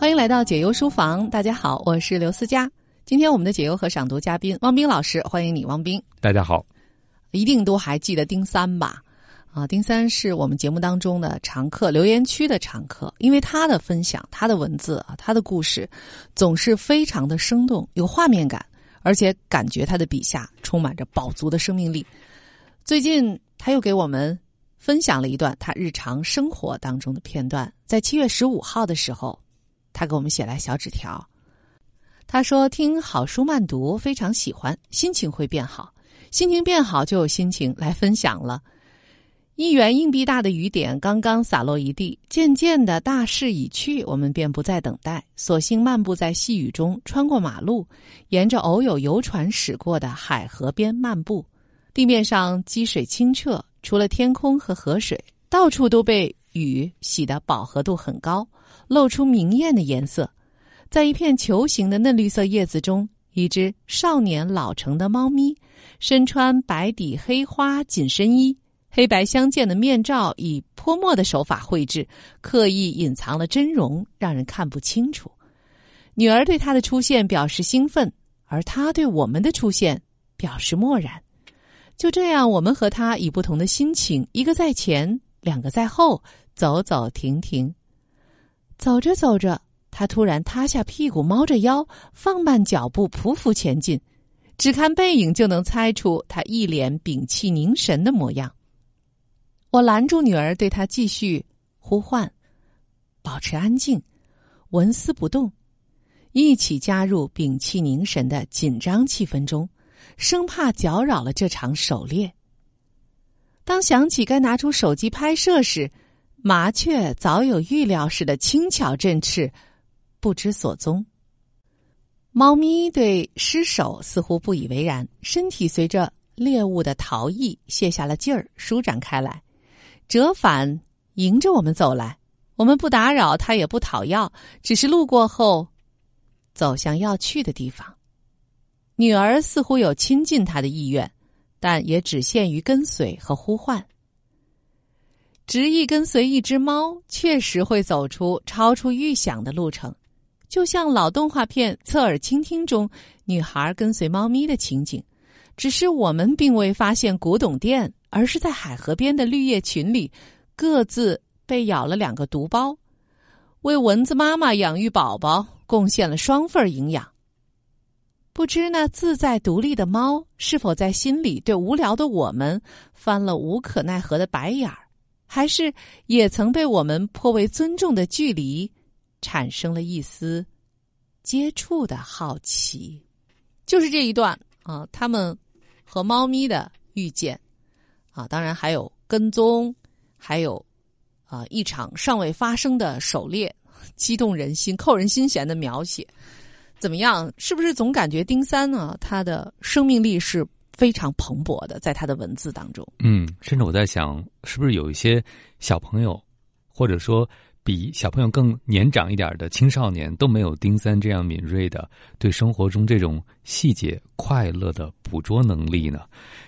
欢迎来到解忧书房，大家好，我是刘思佳。今天我们的解忧和赏读嘉宾汪斌老师，欢迎你，汪斌。大家好，一定都还记得丁三吧？啊，丁三是我们节目当中的常客，留言区的常客，因为他的分享、他的文字啊、他的故事，总是非常的生动，有画面感，而且感觉他的笔下充满着饱足的生命力。最近他又给我们分享了一段他日常生活当中的片段，在七月十五号的时候，他给我们写来小纸条。他说：“听好书慢读，非常喜欢，心情会变好，心情变好就有心情来分享了。”一元硬币大的雨点刚刚洒落一地，渐渐的大势已去，我们便不再等待，索性漫步在细雨中，穿过马路，沿着偶有游船驶过的海河边漫步。地面上积水清澈，除了天空和河水，到处都被雨洗得饱和度很高，露出明艳的颜色。在一片球形的嫩绿色叶子中，一只少年老成的猫咪，身穿白底黑花紧身衣。黑白相间的面罩以泼墨的手法绘制，刻意隐藏了真容，让人看不清楚。女儿对他的出现表示兴奋，而他对我们的出现表示漠然。就这样，我们和他以不同的心情，一个在前，两个在后，走走停停。走着走着，他突然塌下屁股，猫着腰，放慢脚步，匍匐前进。只看背影就能猜出他一脸屏气凝神的模样。我拦住女儿，对她继续呼唤：“保持安静，纹丝不动，一起加入屏气凝神的紧张气氛中，生怕搅扰了这场狩猎。”当想起该拿出手机拍摄时，麻雀早有预料似的轻巧振翅，不知所踪。猫咪对失手似乎不以为然，身体随着猎物的逃逸泄下了劲儿，舒展开来。折返，迎着我们走来，我们不打扰它，也不讨要，只是路过后，走向要去的地方。女儿似乎有亲近他的意愿，但也只限于跟随和呼唤。执意跟随一只猫，确实会走出超出预想的路程，就像老动画片《侧耳倾听》中女孩跟随猫咪的情景。只是我们并未发现古董店。而是在海河边的绿叶群里，各自被咬了两个毒包，为蚊子妈妈养育宝宝贡献了双份营养。不知那自在独立的猫是否在心里对无聊的我们翻了无可奈何的白眼儿，还是也曾被我们颇为尊重的距离产生了一丝接触的好奇？就是这一段啊，他们和猫咪的遇见。啊，当然还有跟踪，还有啊一场尚未发生的狩猎，激动人心、扣人心弦的描写，怎么样？是不是总感觉丁三呢？他的生命力是非常蓬勃的，在他的文字当中。嗯，甚至我在想，是不是有一些小朋友，或者说比小朋友更年长一点的青少年，都没有丁三这样敏锐的对生活中这种细节快乐的捕捉能力呢？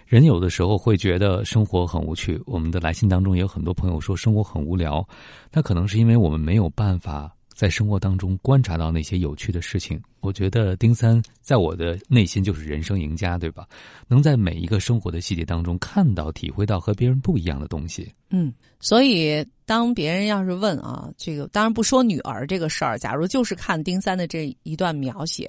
人有的时候会觉得生活很无趣。我们的来信当中也有很多朋友说生活很无聊，那可能是因为我们没有办法在生活当中观察到那些有趣的事情。我觉得丁三在我的内心就是人生赢家，对吧？能在每一个生活的细节当中看到、体会到和别人不一样的东西。嗯，所以当别人要是问啊，这个当然不说女儿这个事儿，假如就是看丁三的这一段描写，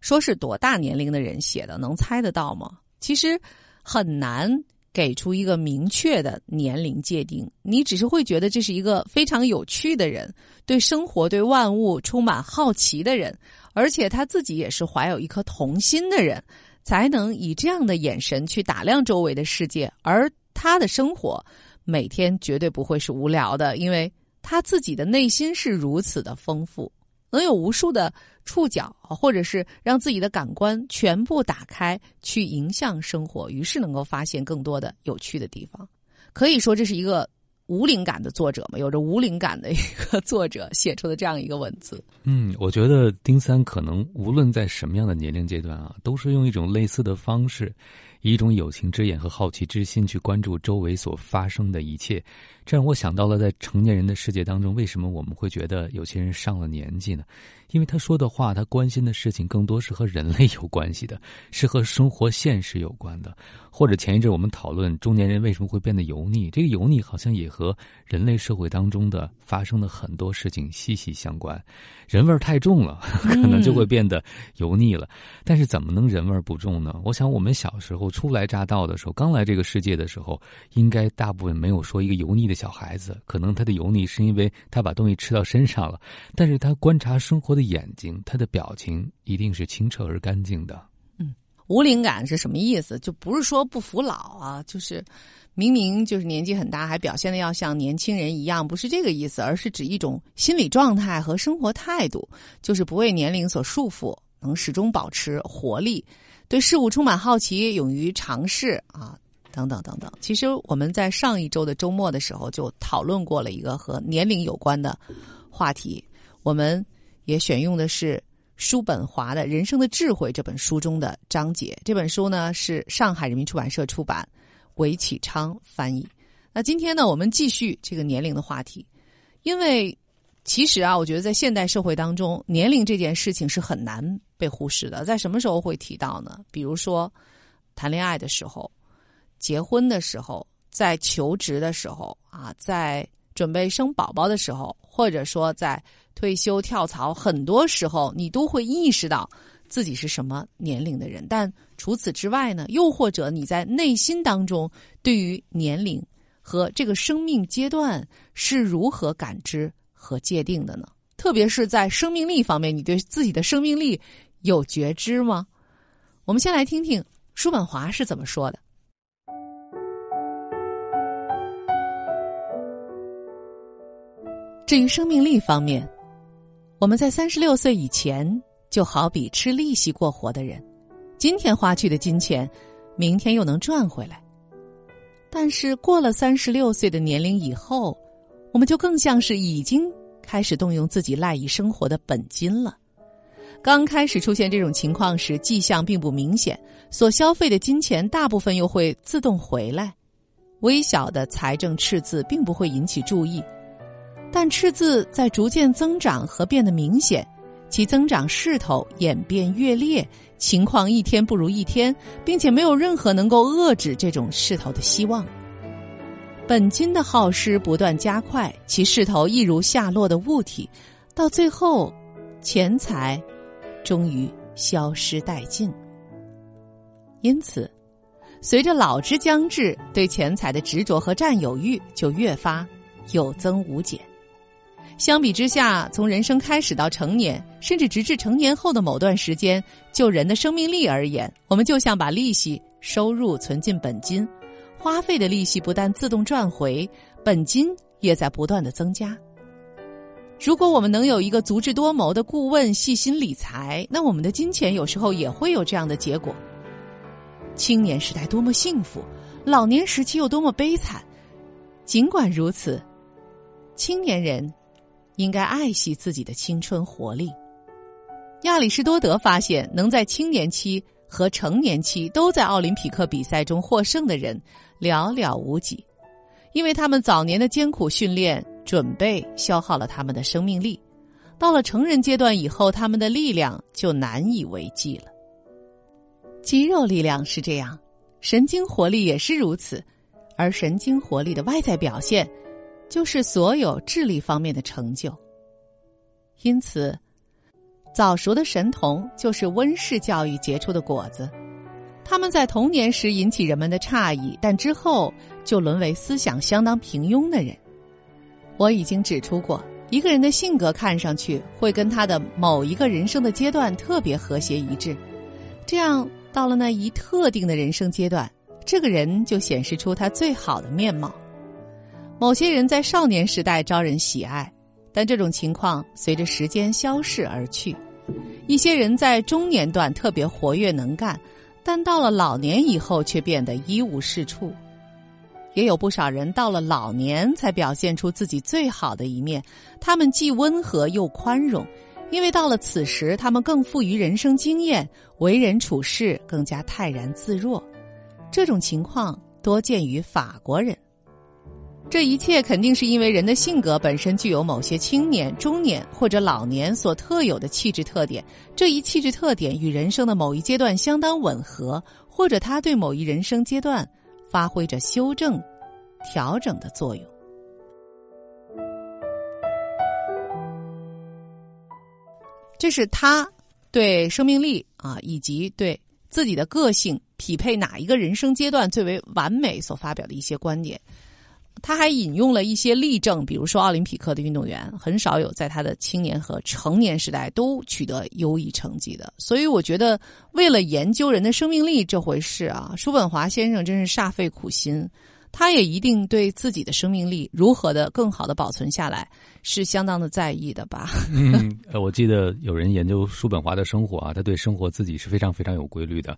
说是多大年龄的人写的，能猜得到吗？其实。很难给出一个明确的年龄界定，你只是会觉得这是一个非常有趣的人，对生活、对万物充满好奇的人，而且他自己也是怀有一颗童心的人，才能以这样的眼神去打量周围的世界。而他的生活每天绝对不会是无聊的，因为他自己的内心是如此的丰富。能有无数的触角，或者是让自己的感官全部打开，去迎向生活，于是能够发现更多的有趣的地方。可以说，这是一个无灵感的作者嘛？有着无灵感的一个作者写出的这样一个文字。嗯，我觉得丁三可能无论在什么样的年龄阶段啊，都是用一种类似的方式，以一种友情之眼和好奇之心去关注周围所发生的一切，这让我想到了在成年人的世界当中，为什么我们会觉得有些人上了年纪呢？因为他说的话，他关心的事情更多是和人类有关系的，是和生活现实有关的。或者前一阵我们讨论中年人为什么会变得油腻，这个油腻好像也和人类社会当中的发生的很多事情息息相关。人味儿太重了，可能就会变得油腻了。但是怎么能人味儿不重呢？我想我们小时候初来乍到的时候，刚来这个世界的时候，应该大部分没有说一个油腻的小孩子，可能他的油腻是因为他把东西吃到身上了，但是他观察生活的。眼睛，他的表情一定是清澈而干净的。嗯，无灵感是什么意思？就不是说不服老啊，就是明明就是年纪很大，还表现的要像年轻人一样，不是这个意思，而是指一种心理状态和生活态度，就是不为年龄所束缚，能始终保持活力，对事物充满好奇，勇于尝试啊，等等等等。其实我们在上一周的周末的时候就讨论过了一个和年龄有关的话题，我们。也选用的是叔本华的《人生的智慧》这本书中的章节。这本书呢是上海人民出版社出版，韦启昌翻译。那今天呢，我们继续这个年龄的话题，因为其实啊，我觉得在现代社会当中，年龄这件事情是很难被忽视的。在什么时候会提到呢？比如说谈恋爱的时候、结婚的时候、在求职的时候啊，在准备生宝宝的时候，或者说在。退休跳槽，很多时候你都会意识到自己是什么年龄的人。但除此之外呢？又或者你在内心当中对于年龄和这个生命阶段是如何感知和界定的呢？特别是在生命力方面，你对自己的生命力有觉知吗？我们先来听听叔本华是怎么说的。至于生命力方面。我们在三十六岁以前，就好比吃利息过活的人，今天花去的金钱，明天又能赚回来。但是过了三十六岁的年龄以后，我们就更像是已经开始动用自己赖以生活的本金了。刚开始出现这种情况时，迹象并不明显，所消费的金钱大部分又会自动回来，微小的财政赤字并不会引起注意。但赤字在逐渐增长和变得明显，其增长势头演变越烈，情况一天不如一天，并且没有任何能够遏制这种势头的希望。本金的耗失不断加快，其势头一如下落的物体，到最后，钱财终于消失殆尽。因此，随着老之将至，对钱财的执着和占有欲就越发有增无减。相比之下，从人生开始到成年，甚至直至成年后的某段时间，就人的生命力而言，我们就像把利息收入存进本金，花费的利息不但自动赚回，本金也在不断的增加。如果我们能有一个足智多谋的顾问细心理财，那我们的金钱有时候也会有这样的结果。青年时代多么幸福，老年时期又多么悲惨。尽管如此，青年人。应该爱惜自己的青春活力。亚里士多德发现，能在青年期和成年期都在奥林匹克比赛中获胜的人寥寥无几，因为他们早年的艰苦训练准备消耗了他们的生命力，到了成人阶段以后，他们的力量就难以为继了。肌肉力量是这样，神经活力也是如此，而神经活力的外在表现。就是所有智力方面的成就。因此，早熟的神童就是温室教育结出的果子。他们在童年时引起人们的诧异，但之后就沦为思想相当平庸的人。我已经指出过，一个人的性格看上去会跟他的某一个人生的阶段特别和谐一致，这样到了那一特定的人生阶段，这个人就显示出他最好的面貌。某些人在少年时代招人喜爱，但这种情况随着时间消逝而去；一些人在中年段特别活跃能干，但到了老年以后却变得一无是处。也有不少人到了老年才表现出自己最好的一面，他们既温和又宽容，因为到了此时，他们更富于人生经验，为人处事更加泰然自若。这种情况多见于法国人。这一切肯定是因为人的性格本身具有某些青年、中年或者老年所特有的气质特点，这一气质特点与人生的某一阶段相当吻合，或者他对某一人生阶段发挥着修正、调整的作用。这是他对生命力啊，以及对自己的个性匹配哪一个人生阶段最为完美所发表的一些观点。他还引用了一些例证，比如说奥林匹克的运动员很少有在他的青年和成年时代都取得优异成绩的。所以，我觉得为了研究人的生命力这回事啊，叔本华先生真是煞费苦心。他也一定对自己的生命力如何的更好的保存下来是相当的在意的吧？嗯，我记得有人研究叔本华的生活啊，他对生活自己是非常非常有规律的。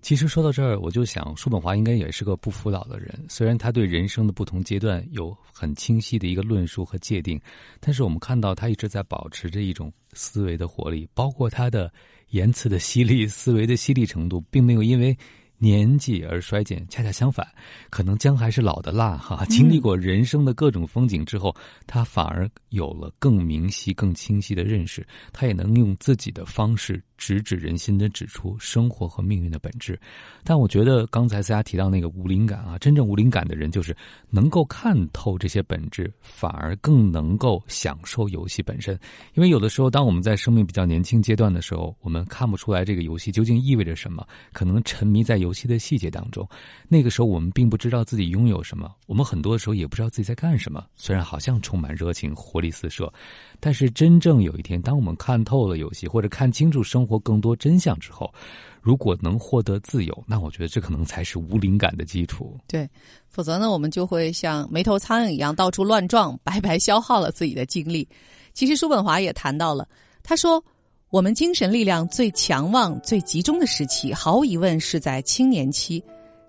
其实说到这儿，我就想，叔本华应该也是个不服老的人。虽然他对人生的不同阶段有很清晰的一个论述和界定，但是我们看到他一直在保持着一种思维的活力，包括他的言辞的犀利、思维的犀利程度，并没有因为。年纪而衰减，恰恰相反，可能姜还是老的辣哈。经历过人生的各种风景之后，他反而有了更明晰、更清晰的认识。他也能用自己的方式直指人心的指出生活和命运的本质。但我觉得刚才大家提到那个无灵感啊，真正无灵感的人就是能够看透这些本质，反而更能够享受游戏本身。因为有的时候，当我们在生命比较年轻阶段的时候，我们看不出来这个游戏究竟意味着什么，可能沉迷在游。戏的细节当中，那个时候我们并不知道自己拥有什么，我们很多时候也不知道自己在干什么。虽然好像充满热情、活力四射，但是真正有一天，当我们看透了游戏，或者看清楚生活获更多真相之后，如果能获得自由，那我觉得这可能才是无灵感的基础。对，否则呢，我们就会像没头苍蝇一样到处乱撞，白白消耗了自己的精力。其实叔本华也谈到了，他说。我们精神力量最强旺、最集中的时期，毫无疑问是在青年期。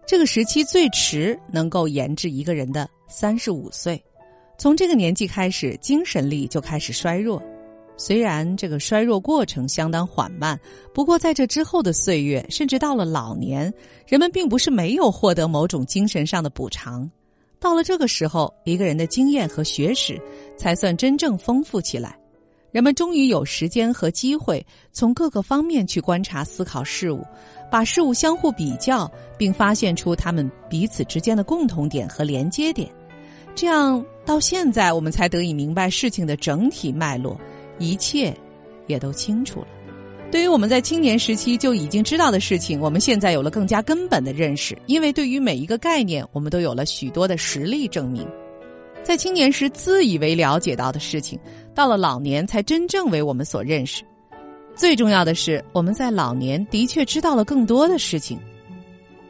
这个时期最迟能够研制一个人的三十五岁。从这个年纪开始，精神力就开始衰弱。虽然这个衰弱过程相当缓慢，不过在这之后的岁月，甚至到了老年，人们并不是没有获得某种精神上的补偿。到了这个时候，一个人的经验和学识才算真正丰富起来。人们终于有时间和机会从各个方面去观察、思考事物，把事物相互比较，并发现出他们彼此之间的共同点和连接点。这样到现在，我们才得以明白事情的整体脉络，一切也都清楚了。对于我们在青年时期就已经知道的事情，我们现在有了更加根本的认识，因为对于每一个概念，我们都有了许多的实例证明。在青年时自以为了解到的事情，到了老年才真正为我们所认识。最重要的是，我们在老年的确知道了更多的事情。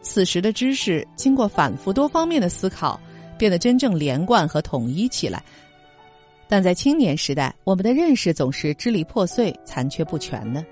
此时的知识经过反复多方面的思考，变得真正连贯和统一起来。但在青年时代，我们的认识总是支离破碎、残缺不全的。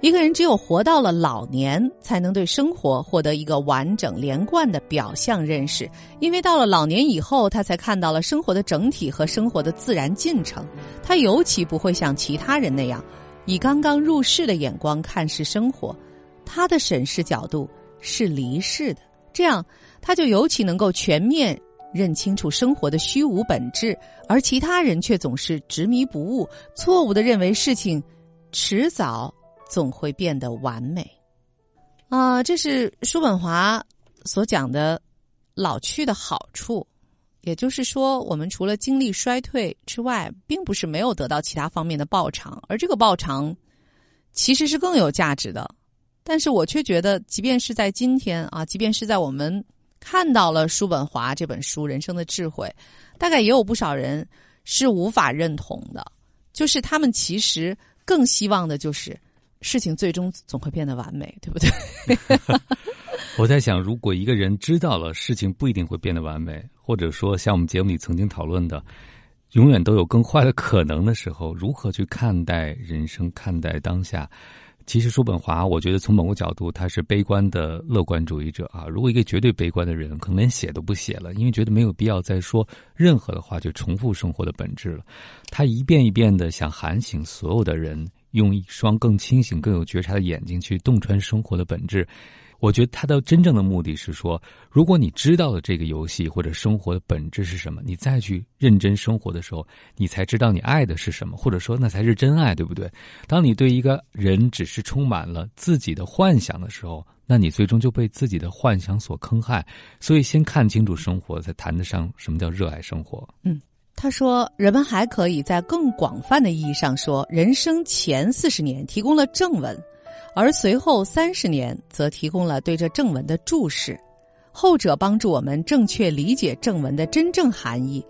一个人只有活到了老年，才能对生活获得一个完整连贯的表象认识。因为到了老年以后，他才看到了生活的整体和生活的自然进程。他尤其不会像其他人那样，以刚刚入世的眼光看视生活。他的审视角度是离世的，这样他就尤其能够全面认清楚生活的虚无本质。而其他人却总是执迷不悟，错误的认为事情迟早。总会变得完美，啊，这是叔本华所讲的老去的好处。也就是说，我们除了经历衰退之外，并不是没有得到其他方面的报偿，而这个报偿其实是更有价值的。但是我却觉得，即便是在今天啊，即便是在我们看到了叔本华这本书《人生的智慧》，大概也有不少人是无法认同的。就是他们其实更希望的就是。事情最终总会变得完美，对不对？我在想，如果一个人知道了事情不一定会变得完美，或者说像我们节目里曾经讨论的，永远都有更坏的可能的时候，如何去看待人生、看待当下？其实，叔本华，我觉得从某个角度，他是悲观的乐观主义者啊。如果一个绝对悲观的人，可能连写都不写了，因为觉得没有必要再说任何的话，就重复生活的本质了。他一遍一遍的想喊醒所有的人。用一双更清醒、更有觉察的眼睛去洞穿生活的本质。我觉得他的真正的目的是说，如果你知道了这个游戏或者生活的本质是什么，你再去认真生活的时候，你才知道你爱的是什么，或者说那才是真爱，对不对？当你对一个人只是充满了自己的幻想的时候，那你最终就被自己的幻想所坑害。所以，先看清楚生活，才谈得上什么叫热爱生活。嗯，他说，人们还可以在更广泛的意义上说，人生前四十年提供了正文。而随后三十年则提供了对这正文的注释，后者帮助我们正确理解正文的真正含义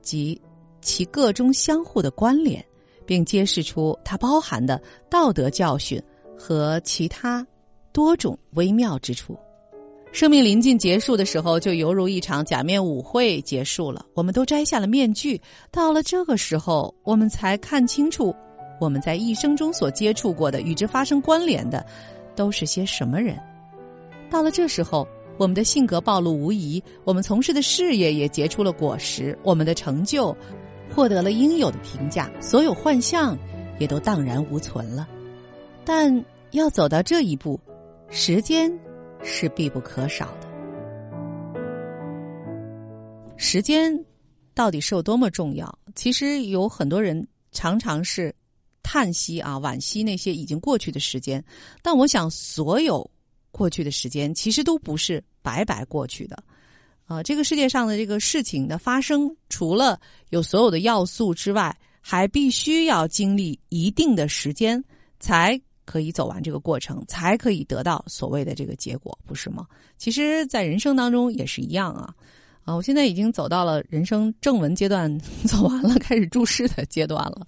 及其各中相互的关联，并揭示出它包含的道德教训和其他多种微妙之处。生命临近结束的时候，就犹如一场假面舞会结束了，我们都摘下了面具。到了这个时候，我们才看清楚。我们在一生中所接触过的、与之发生关联的，都是些什么人？到了这时候，我们的性格暴露无遗，我们从事的事业也结出了果实，我们的成就获得了应有的评价，所有幻象也都荡然无存了。但要走到这一步，时间是必不可少的。时间到底是有多么重要？其实有很多人常常是。叹息啊，惋惜那些已经过去的时间，但我想，所有过去的时间其实都不是白白过去的。啊，这个世界上的这个事情的发生，除了有所有的要素之外，还必须要经历一定的时间，才可以走完这个过程，才可以得到所谓的这个结果，不是吗？其实，在人生当中也是一样啊。啊，我现在已经走到了人生正文阶段，走完了，开始注释的阶段了。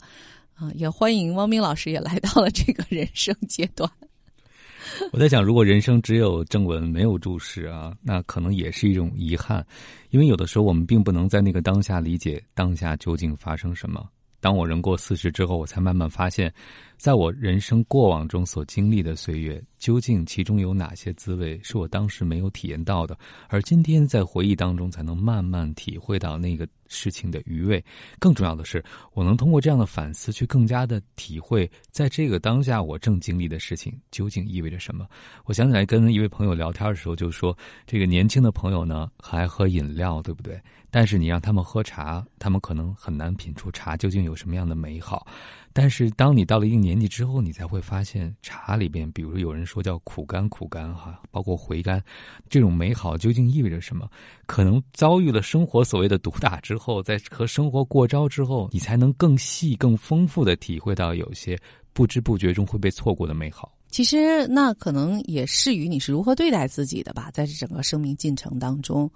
啊，也欢迎汪冰老师也来到了这个人生阶段。我在想，如果人生只有正文没有注释啊，那可能也是一种遗憾，因为有的时候我们并不能在那个当下理解当下究竟发生什么。当我人过四十之后，我才慢慢发现，在我人生过往中所经历的岁月，究竟其中有哪些滋味是我当时没有体验到的，而今天在回忆当中才能慢慢体会到那个事情的余味。更重要的是，我能通过这样的反思，去更加的体会，在这个当下我正经历的事情究竟意味着什么。我想起来跟一位朋友聊天的时候，就说这个年轻的朋友呢，还喝饮料，对不对？但是你让他们喝茶，他们可能很难品出茶究竟有什么样的美好。但是当你到了一定年纪之后，你才会发现茶里边，比如有人说叫苦甘苦甘哈，包括回甘，这种美好究竟意味着什么？可能遭遇了生活所谓的毒打之后，在和生活过招之后，你才能更细、更丰富的体会到有些不知不觉中会被错过的美好。其实，那可能也适于你是如何对待自己的吧。在这整个生命进程当中，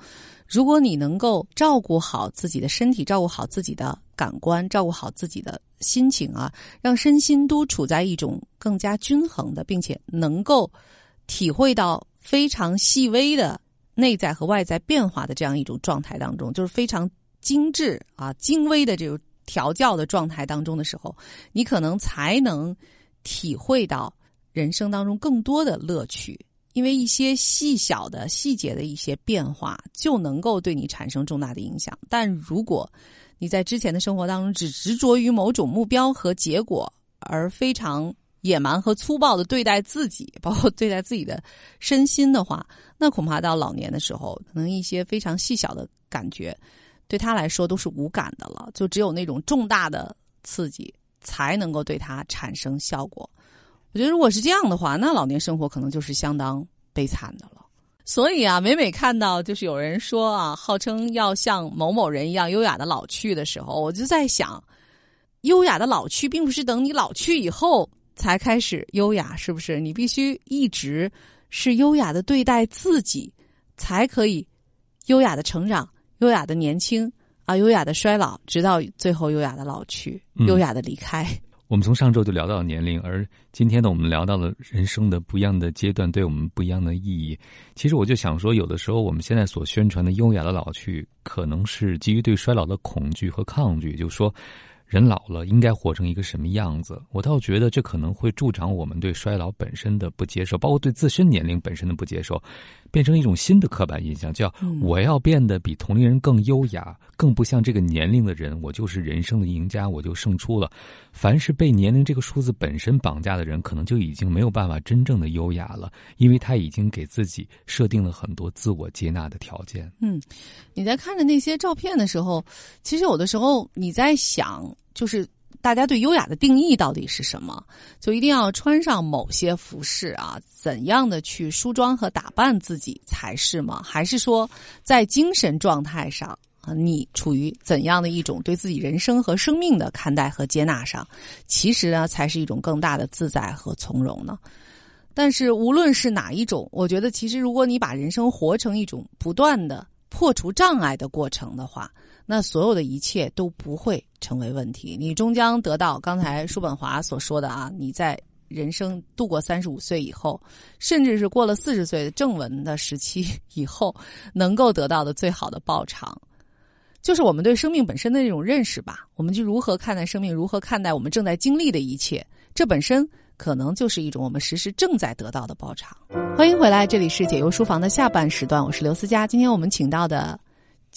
如果你能够照顾好自己的身体，照顾好自己的感官，照顾好自己的心情啊，让身心都处在一种更加均衡的，并且能够体会到非常细微的内在和外在变化的这样一种状态当中，就是非常精致啊、精微的这种调教的状态当中的时候，你可能才能体会到。人生当中更多的乐趣，因为一些细小的细节的一些变化，就能够对你产生重大的影响。但如果你在之前的生活当中只执着于某种目标和结果，而非常野蛮和粗暴的对待自己，包括对待自己的身心的话，那恐怕到老年的时候，可能一些非常细小的感觉，对他来说都是无感的了。就只有那种重大的刺激，才能够对他产生效果。我觉得，如果是这样的话，那老年生活可能就是相当悲惨的了。所以啊，每每看到就是有人说啊，号称要像某某人一样优雅的老去的时候，我就在想，优雅的老去，并不是等你老去以后才开始优雅，是不是？你必须一直是优雅的对待自己，才可以优雅的成长、优雅的年轻啊、优雅的衰老，直到最后优雅的老去、优雅的离开。我们从上周就聊到年龄，而今天呢，我们聊到了人生的不一样的阶段对我们不一样的意义。其实我就想说，有的时候我们现在所宣传的优雅的老去，可能是基于对衰老的恐惧和抗拒。就说，人老了应该活成一个什么样子？我倒觉得这可能会助长我们对衰老本身的不接受，包括对自身年龄本身的不接受，变成一种新的刻板印象，叫我要变得比同龄人更优雅，更不像这个年龄的人，我就是人生的赢家，我就胜出了。凡是被年龄这个数字本身绑架的人，可能就已经没有办法真正的优雅了，因为他已经给自己设定了很多自我接纳的条件。嗯，你在看着那些照片的时候，其实有的时候你在想。就是大家对优雅的定义到底是什么？就一定要穿上某些服饰啊？怎样的去梳妆和打扮自己才是吗？还是说在精神状态上，你处于怎样的一种对自己人生和生命的看待和接纳上，其实呢才是一种更大的自在和从容呢？但是无论是哪一种，我觉得其实如果你把人生活成一种不断的破除障碍的过程的话。那所有的一切都不会成为问题，你终将得到刚才叔本华所说的啊，你在人生度过三十五岁以后，甚至是过了四十岁的正文的时期以后，能够得到的最好的报偿，就是我们对生命本身的这种认识吧。我们就如何看待生命，如何看待我们正在经历的一切，这本身可能就是一种我们时时正在得到的报偿。欢迎回来，这里是解忧书房的下半时段，我是刘思佳。今天我们请到的。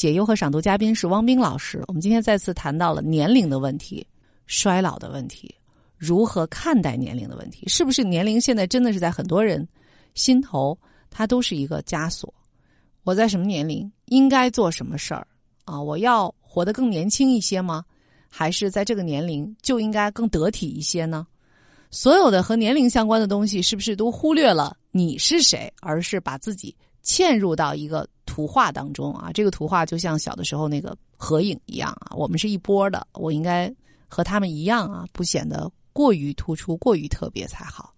解忧和赏读嘉宾是汪冰老师。我们今天再次谈到了年龄的问题、衰老的问题，如何看待年龄的问题？是不是年龄现在真的是在很多人心头，它都是一个枷锁？我在什么年龄应该做什么事儿啊？我要活得更年轻一些吗？还是在这个年龄就应该更得体一些呢？所有的和年龄相关的东西，是不是都忽略了你是谁，而是把自己嵌入到一个？图画当中啊，这个图画就像小的时候那个合影一样啊，我们是一波的，我应该和他们一样啊，不显得过于突出、过于特别才好。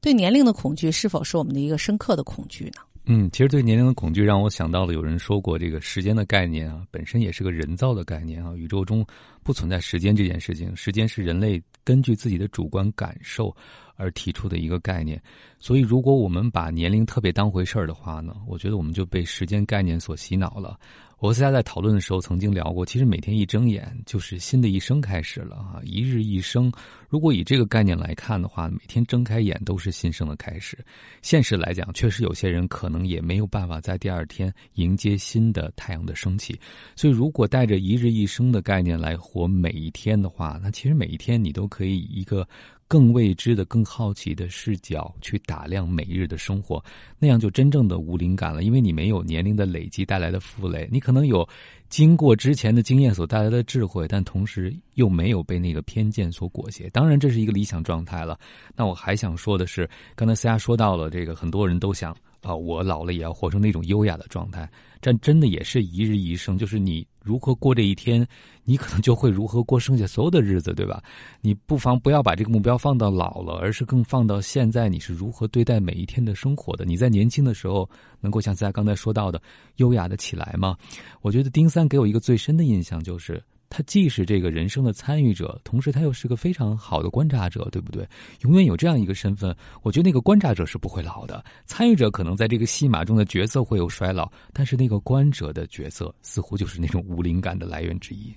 对年龄的恐惧是否是我们的一个深刻的恐惧呢？嗯，其实对年龄的恐惧让我想到了有人说过，这个时间的概念啊，本身也是个人造的概念啊，宇宙中不存在时间这件事情，时间是人类根据自己的主观感受。而提出的一个概念，所以如果我们把年龄特别当回事儿的话呢，我觉得我们就被时间概念所洗脑了。我和大家在讨论的时候曾经聊过，其实每天一睁眼就是新的一生开始了啊，一日一生。如果以这个概念来看的话，每天睁开眼都是新生的开始。现实来讲，确实有些人可能也没有办法在第二天迎接新的太阳的升起。所以，如果带着一日一生的概念来活每一天的话，那其实每一天你都可以一个。更未知的、更好奇的视角去打量每日的生活，那样就真正的无灵感了。因为你没有年龄的累积带来的负累，你可能有经过之前的经验所带来的智慧，但同时又没有被那个偏见所裹挟。当然，这是一个理想状态了。那我还想说的是，刚才思佳说到了这个，很多人都想。啊，我老了也要活成那种优雅的状态，但真的也是一日一生，就是你如何过这一天，你可能就会如何过剩下所有的日子，对吧？你不妨不要把这个目标放到老了，而是更放到现在，你是如何对待每一天的生活的？你在年轻的时候能够像在刚才说到的优雅的起来吗？我觉得丁三给我一个最深的印象就是。他既是这个人生的参与者，同时他又是个非常好的观察者，对不对？永远有这样一个身份，我觉得那个观察者是不会老的。参与者可能在这个戏码中的角色会有衰老，但是那个观者的角色似乎就是那种无灵感的来源之一。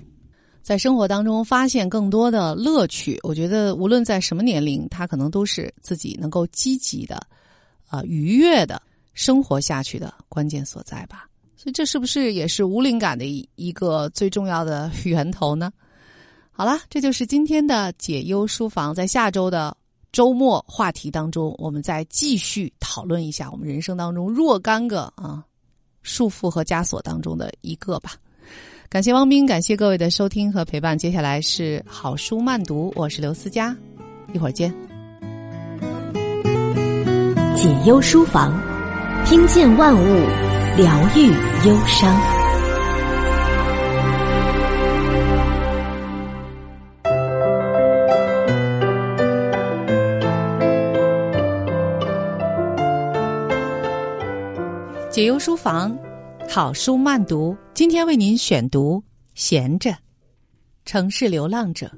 在生活当中发现更多的乐趣，我觉得无论在什么年龄，他可能都是自己能够积极的、啊愉悦的生活下去的关键所在吧。所以这是不是也是无灵感的一一个最重要的源头呢？好了，这就是今天的解忧书房。在下周的周末话题当中，我们再继续讨论一下我们人生当中若干个啊束缚和枷锁当中的一个吧。感谢汪斌，感谢各位的收听和陪伴。接下来是好书慢读，我是刘思佳，一会儿见。解忧书房，听见万物。疗愈忧伤。解忧书房，好书慢读。今天为您选读《闲着》，城市流浪者。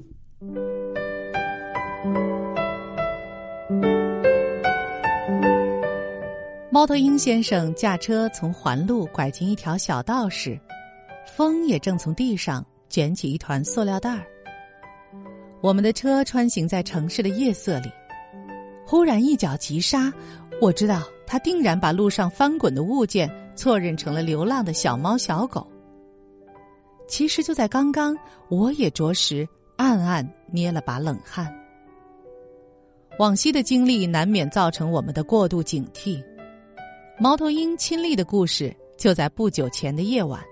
猫头鹰先生驾车从环路拐进一条小道时，风也正从地上卷起一团塑料袋儿。我们的车穿行在城市的夜色里，忽然一脚急刹，我知道他定然把路上翻滚的物件错认成了流浪的小猫小狗。其实就在刚刚，我也着实暗暗捏了把冷汗。往昔的经历难免造成我们的过度警惕。猫头鹰亲历的故事就在不久前的夜晚。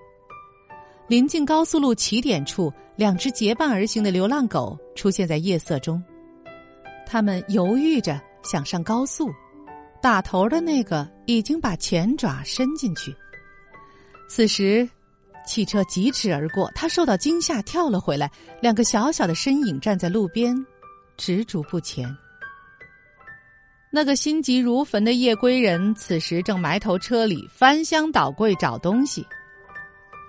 临近高速路起点处，两只结伴而行的流浪狗出现在夜色中。它们犹豫着想上高速，打头的那个已经把前爪伸进去。此时，汽车疾驰而过，它受到惊吓跳了回来。两个小小的身影站在路边，执着不前。那个心急如焚的夜归人，此时正埋头车里翻箱倒柜找东西。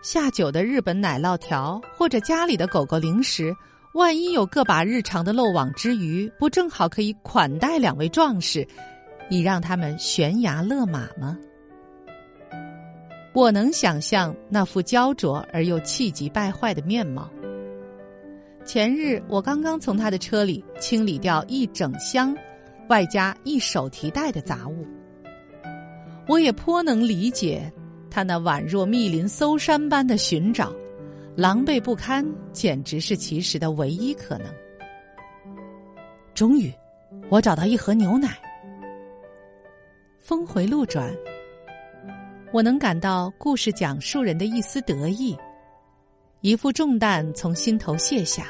下酒的日本奶酪条，或者家里的狗狗零食，万一有个把日常的漏网之鱼，不正好可以款待两位壮士，以让他们悬崖勒马吗？我能想象那副焦灼而又气急败坏的面貌。前日我刚刚从他的车里清理掉一整箱，外加一手提袋的杂物，我也颇能理解。他那宛若密林搜山般的寻找，狼狈不堪，简直是其实的唯一可能。终于，我找到一盒牛奶。峰回路转，我能感到故事讲述人的一丝得意，一副重担从心头卸下，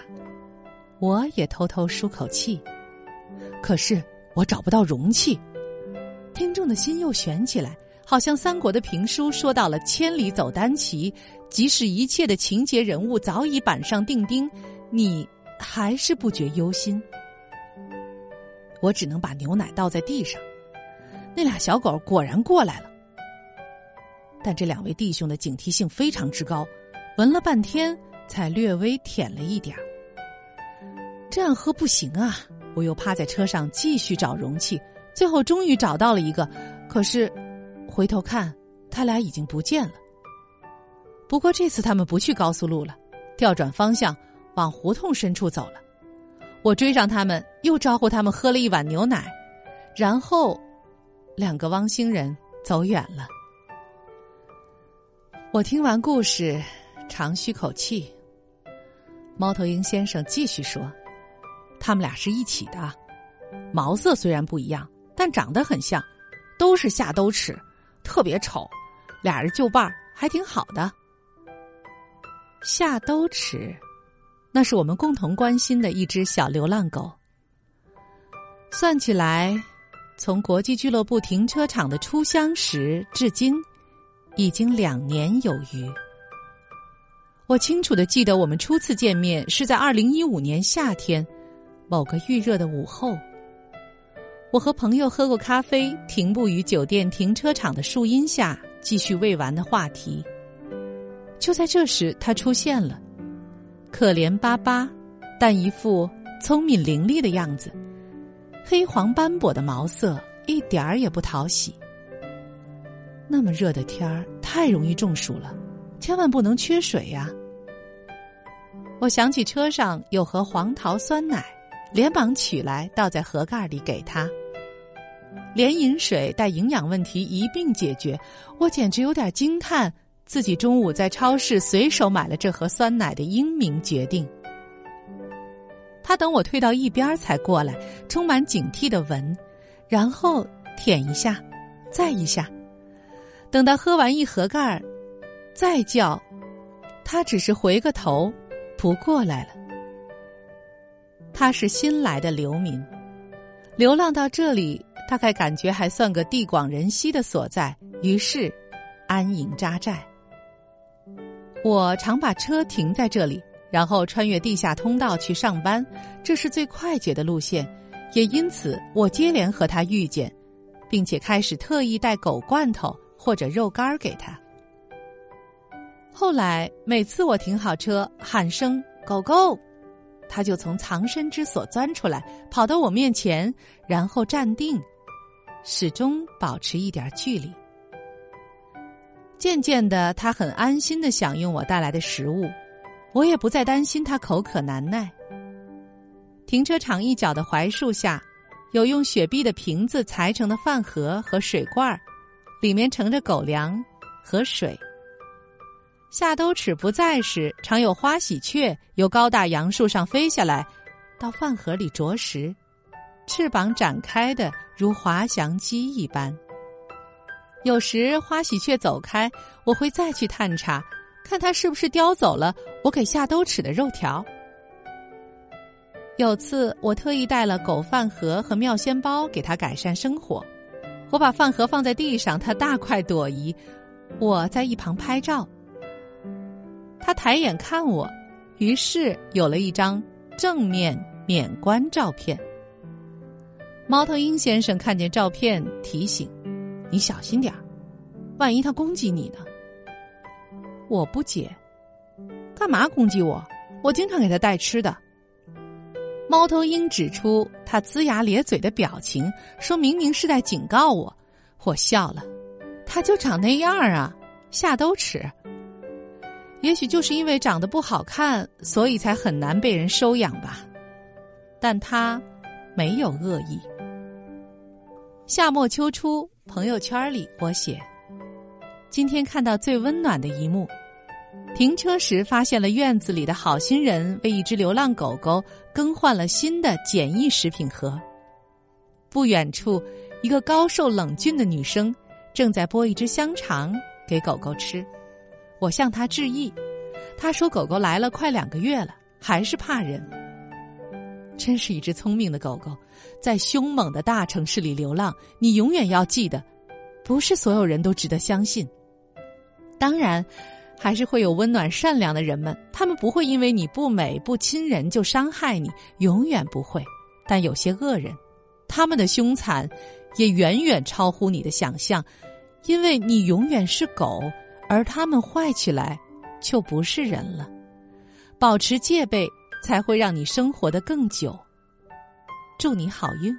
我也偷偷舒口气。可是我找不到容器，听众的心又悬起来。好像三国的评书说到了千里走单骑，即使一切的情节人物早已板上钉钉，你还是不觉忧心。我只能把牛奶倒在地上，那俩小狗果然过来了。但这两位弟兄的警惕性非常之高，闻了半天才略微舔了一点儿。这样喝不行啊！我又趴在车上继续找容器，最后终于找到了一个，可是。回头看，他俩已经不见了。不过这次他们不去高速路了，调转方向往胡同深处走了。我追上他们，又招呼他们喝了一碗牛奶，然后两个汪星人走远了。我听完故事，长吁口气。猫头鹰先生继续说：“他们俩是一起的，毛色虽然不一样，但长得很像，都是下兜齿。”特别丑，俩人就伴儿还挺好的。夏兜齿，那是我们共同关心的一只小流浪狗。算起来，从国际俱乐部停车场的初相识至今，已经两年有余。我清楚的记得，我们初次见面是在二零一五年夏天某个预热的午后。我和朋友喝过咖啡，停步于酒店停车场的树荫下，继续未完的话题。就在这时，他出现了，可怜巴巴，但一副聪明伶俐的样子，黑黄斑驳的毛色一点儿也不讨喜。那么热的天儿，太容易中暑了，千万不能缺水呀！我想起车上有盒黄桃酸奶，连忙取来，倒在盒盖里给他。连饮水带营养问题一并解决，我简直有点惊叹自己中午在超市随手买了这盒酸奶的英明决定。他等我退到一边才过来，充满警惕的闻，然后舔一下，再一下，等到喝完一盒盖儿，再叫，他只是回个头，不过来了。他是新来的流民，流浪到这里。大概感觉还算个地广人稀的所在，于是安营扎寨。我常把车停在这里，然后穿越地下通道去上班，这是最快捷的路线。也因此，我接连和他遇见，并且开始特意带狗罐头或者肉干给他。后来每次我停好车，喊声“狗狗”。他就从藏身之所钻出来，跑到我面前，然后站定。始终保持一点距离。渐渐的，他很安心的享用我带来的食物，我也不再担心他口渴难耐。停车场一角的槐树下，有用雪碧的瓶子裁成的饭盒和水罐儿，里面盛着狗粮和水。夏兜齿不在时，常有花喜鹊由高大杨树上飞下来，到饭盒里啄食，翅膀展开的如滑翔机一般。有时花喜鹊走开，我会再去探查，看它是不是叼走了我给夏兜齿的肉条。有次我特意带了狗饭盒和妙鲜包给它改善生活，我把饭盒放在地上，它大快朵颐，我在一旁拍照。他抬眼看我，于是有了一张正面免冠照片。猫头鹰先生看见照片，提醒：“你小心点儿，万一他攻击你呢？”我不解：“干嘛攻击我？我经常给他带吃的。”猫头鹰指出他龇牙咧嘴的表情，说明明是在警告我。我笑了：“他就长那样啊，下都齿。”也许就是因为长得不好看，所以才很难被人收养吧。但他没有恶意。夏末秋初，朋友圈里我写：今天看到最温暖的一幕，停车时发现了院子里的好心人为一只流浪狗狗更换了新的简易食品盒。不远处，一个高瘦冷峻的女生正在剥一只香肠给狗狗吃。我向他致意，他说：“狗狗来了快两个月了，还是怕人。真是一只聪明的狗狗，在凶猛的大城市里流浪。你永远要记得，不是所有人都值得相信。当然，还是会有温暖善良的人们，他们不会因为你不美不亲人就伤害你，永远不会。但有些恶人，他们的凶残也远远超乎你的想象，因为你永远是狗。”而他们坏起来，就不是人了。保持戒备，才会让你生活的更久。祝你好运。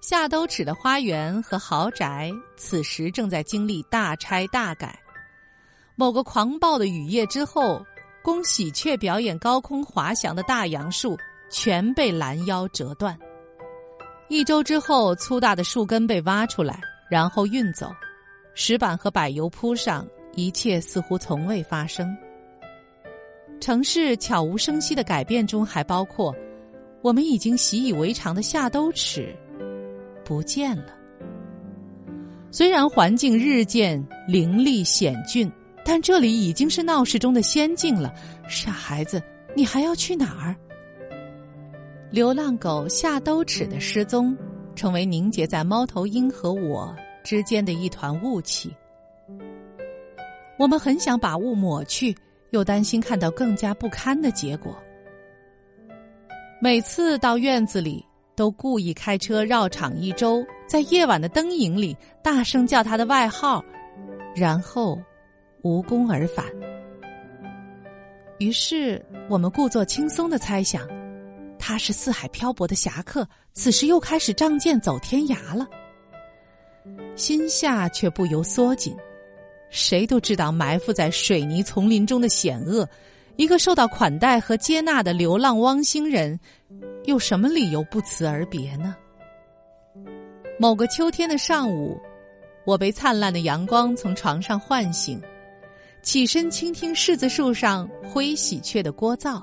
夏兜齿的花园和豪宅，此时正在经历大拆大改。某个狂暴的雨夜之后，供喜鹊表演高空滑翔的大杨树全被拦腰折断。一周之后，粗大的树根被挖出来，然后运走。石板和柏油铺上，一切似乎从未发生。城市悄无声息的改变中，还包括我们已经习以为常的下兜齿不见了。虽然环境日渐凌厉险峻，但这里已经是闹市中的仙境了。傻孩子，你还要去哪儿？流浪狗下兜齿的失踪，成为凝结在猫头鹰和我。之间的一团雾气，我们很想把雾抹去，又担心看到更加不堪的结果。每次到院子里，都故意开车绕场一周，在夜晚的灯影里大声叫他的外号，然后无功而返。于是，我们故作轻松的猜想，他是四海漂泊的侠客，此时又开始仗剑走天涯了。心下却不由缩紧，谁都知道埋伏在水泥丛林中的险恶。一个受到款待和接纳的流浪汪星人，有什么理由不辞而别呢？某个秋天的上午，我被灿烂的阳光从床上唤醒，起身倾听柿子树上灰喜鹊的聒噪。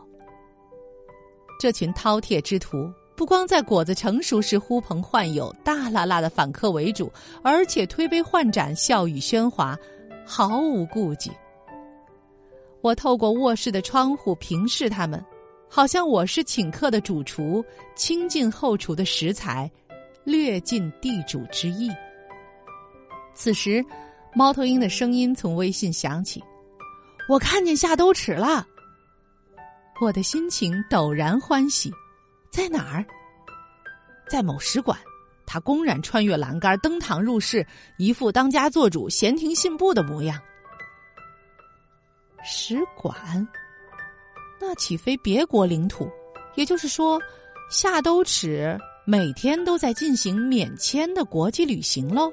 这群饕餮之徒。不光在果子成熟时呼朋唤友、大拉拉的反客为主，而且推杯换盏、笑语喧哗，毫无顾忌。我透过卧室的窗户平视他们，好像我是请客的主厨，倾尽后厨的食材，略尽地主之谊。此时，猫头鹰的声音从微信响起：“我看见下兜齿了。”我的心情陡然欢喜。在哪儿？在某使馆，他公然穿越栏杆登堂入室，一副当家做主、闲庭信步的模样。使馆，那岂非别国领土？也就是说，夏兜齿每天都在进行免签的国际旅行喽。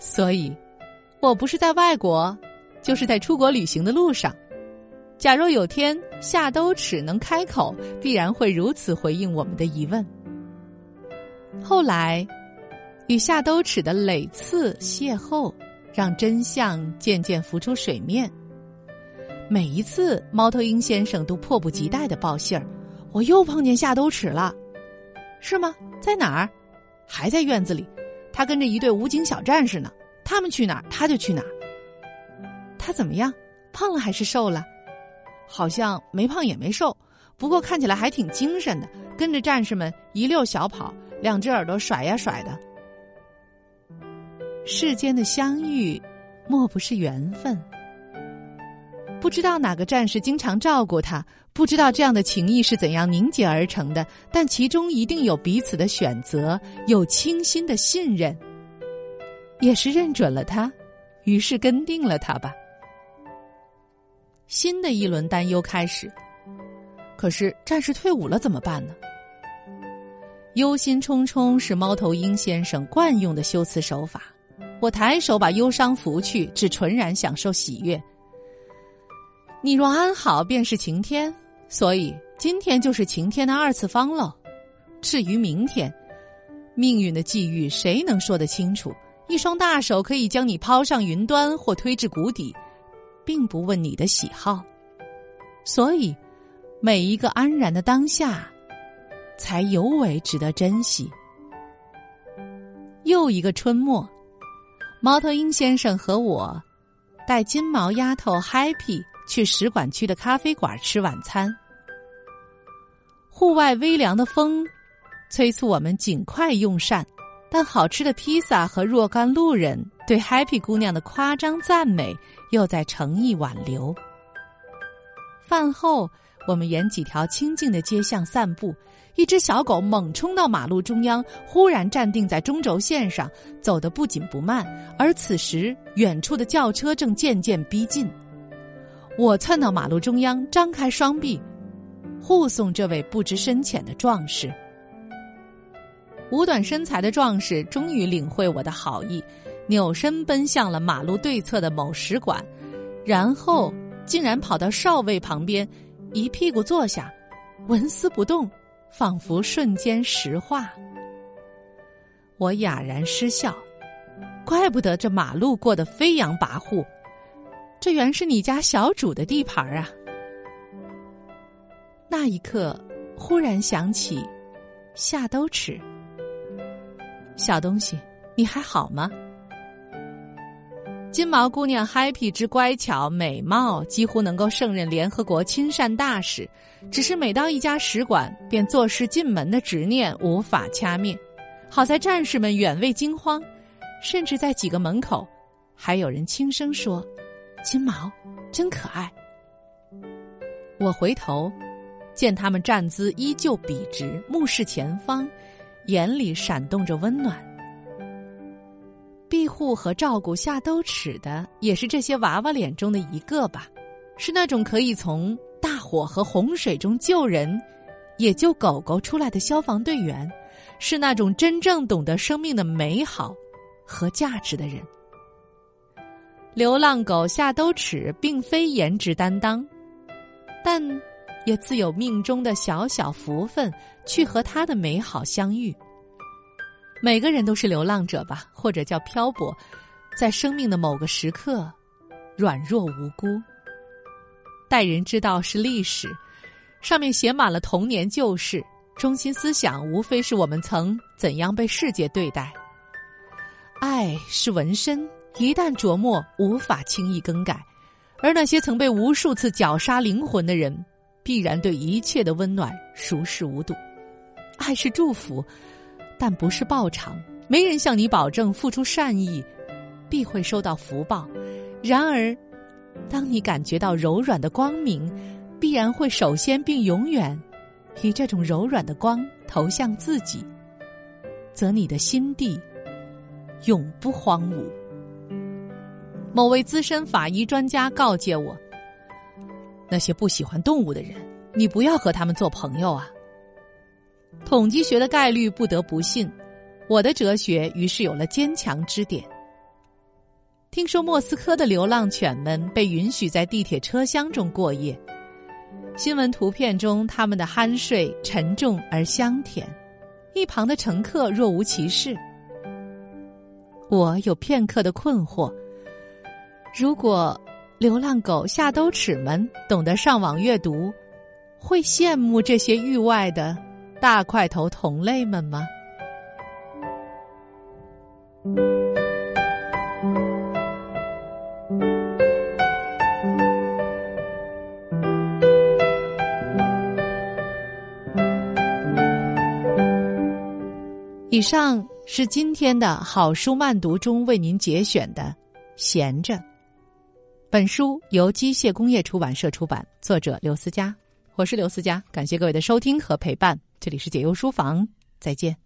所以，我不是在外国，就是在出国旅行的路上。假若有天夏兜齿能开口，必然会如此回应我们的疑问。后来，与夏兜齿的累次邂逅，让真相渐渐浮出水面。每一次，猫头鹰先生都迫不及待的报信儿：“我又碰见夏兜齿了，是吗？在哪儿？还在院子里。他跟着一队武警小战士呢。他们去哪儿，他就去哪儿。他怎么样？胖了还是瘦了？”好像没胖也没瘦，不过看起来还挺精神的，跟着战士们一溜小跑，两只耳朵甩呀甩的。世间的相遇，莫不是缘分？不知道哪个战士经常照顾他，不知道这样的情谊是怎样凝结而成的，但其中一定有彼此的选择，有倾心的信任，也是认准了他，于是跟定了他吧。新的一轮担忧开始，可是战士退伍了怎么办呢？忧心忡忡是猫头鹰先生惯用的修辞手法。我抬手把忧伤拂去，只纯然享受喜悦。你若安好，便是晴天。所以今天就是晴天的二次方喽。至于明天，命运的际遇谁能说得清楚？一双大手可以将你抛上云端，或推至谷底。并不问你的喜好，所以每一个安然的当下，才尤为值得珍惜。又一个春末，猫头鹰先生和我带金毛丫头 Happy 去使馆区的咖啡馆吃晚餐。户外微凉的风催促我们尽快用膳，但好吃的披萨和若干路人对 Happy 姑娘的夸张赞美。又在诚意挽留。饭后，我们沿几条清静的街巷散步。一只小狗猛冲到马路中央，忽然站定在中轴线上，走得不紧不慢。而此时，远处的轿车正渐渐逼近。我窜到马路中央，张开双臂，护送这位不知深浅的壮士。五短身材的壮士终于领会我的好意。扭身奔向了马路对侧的某使馆，然后竟然跑到哨位旁边，一屁股坐下，纹丝不动，仿佛瞬间石化。我哑然失笑，怪不得这马路过得飞扬跋扈，这原是你家小主的地盘啊！那一刻，忽然想起夏兜尺，小东西，你还好吗？金毛姑娘 Happy 之乖巧美貌，几乎能够胜任联合国亲善大使。只是每到一家使馆，便坐视进门的执念无法掐灭。好在战士们远未惊慌，甚至在几个门口，还有人轻声说：“金毛真可爱。”我回头，见他们站姿依旧笔直，目视前方，眼里闪动着温暖。庇护和照顾夏兜齿的，也是这些娃娃脸中的一个吧？是那种可以从大火和洪水中救人，也救狗狗出来的消防队员，是那种真正懂得生命的美好和价值的人。流浪狗夏兜齿并非颜值担当，但也自有命中的小小福分，去和他的美好相遇。每个人都是流浪者吧，或者叫漂泊，在生命的某个时刻，软弱无辜。待人之道是历史，上面写满了童年旧事，中心思想无非是我们曾怎样被世界对待。爱是纹身，一旦琢磨，无法轻易更改。而那些曾被无数次绞杀灵魂的人，必然对一切的温暖熟视无睹。爱是祝福。但不是报偿，没人向你保证付出善意必会收到福报。然而，当你感觉到柔软的光明，必然会首先并永远以这种柔软的光投向自己，则你的心地永不荒芜。某位资深法医专家告诫我：那些不喜欢动物的人，你不要和他们做朋友啊。统计学的概率不得不信，我的哲学于是有了坚强支点。听说莫斯科的流浪犬们被允许在地铁车厢中过夜，新闻图片中他们的酣睡沉重而香甜，一旁的乘客若无其事。我有片刻的困惑：如果流浪狗夏兜齿们懂得上网阅读，会羡慕这些域外的大块头同类们吗？以上是今天的好书慢读中为您节选的《闲着》。本书由机械工业出版社出版，作者刘思佳，我是刘思佳，感谢各位的收听和陪伴。这里是解忧书房，再见。